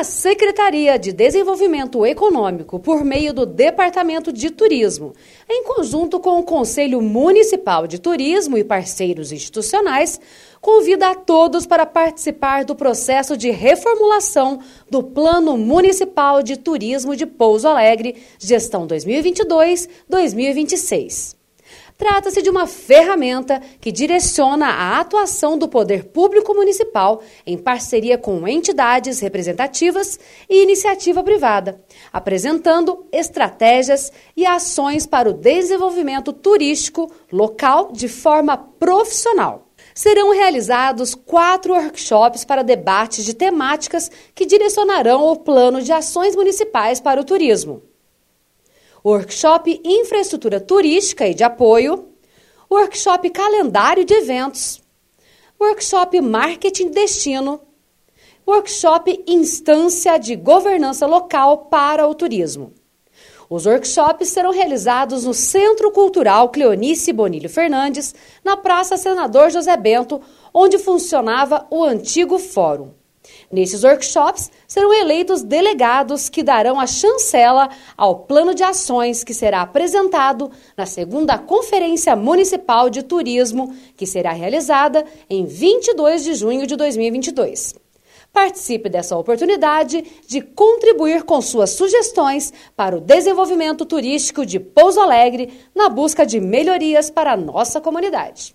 A Secretaria de Desenvolvimento Econômico, por meio do Departamento de Turismo, em conjunto com o Conselho Municipal de Turismo e parceiros institucionais, convida a todos para participar do processo de reformulação do Plano Municipal de Turismo de Pouso Alegre, gestão 2022-2026. Trata-se de uma ferramenta que direciona a atuação do poder público municipal em parceria com entidades representativas e iniciativa privada, apresentando estratégias e ações para o desenvolvimento turístico local de forma profissional serão realizados quatro workshops para debates de temáticas que direcionarão o plano de ações municipais para o turismo. Workshop Infraestrutura Turística e de Apoio, Workshop Calendário de Eventos, Workshop Marketing Destino, Workshop Instância de Governança Local para o Turismo. Os workshops serão realizados no Centro Cultural Cleonice Bonilho Fernandes, na Praça Senador José Bento, onde funcionava o antigo fórum. Nesses workshops serão eleitos delegados que darão a chancela ao plano de ações que será apresentado na segunda Conferência Municipal de Turismo, que será realizada em 22 de junho de 2022. Participe dessa oportunidade de contribuir com suas sugestões para o desenvolvimento turístico de Pouso Alegre na busca de melhorias para a nossa comunidade.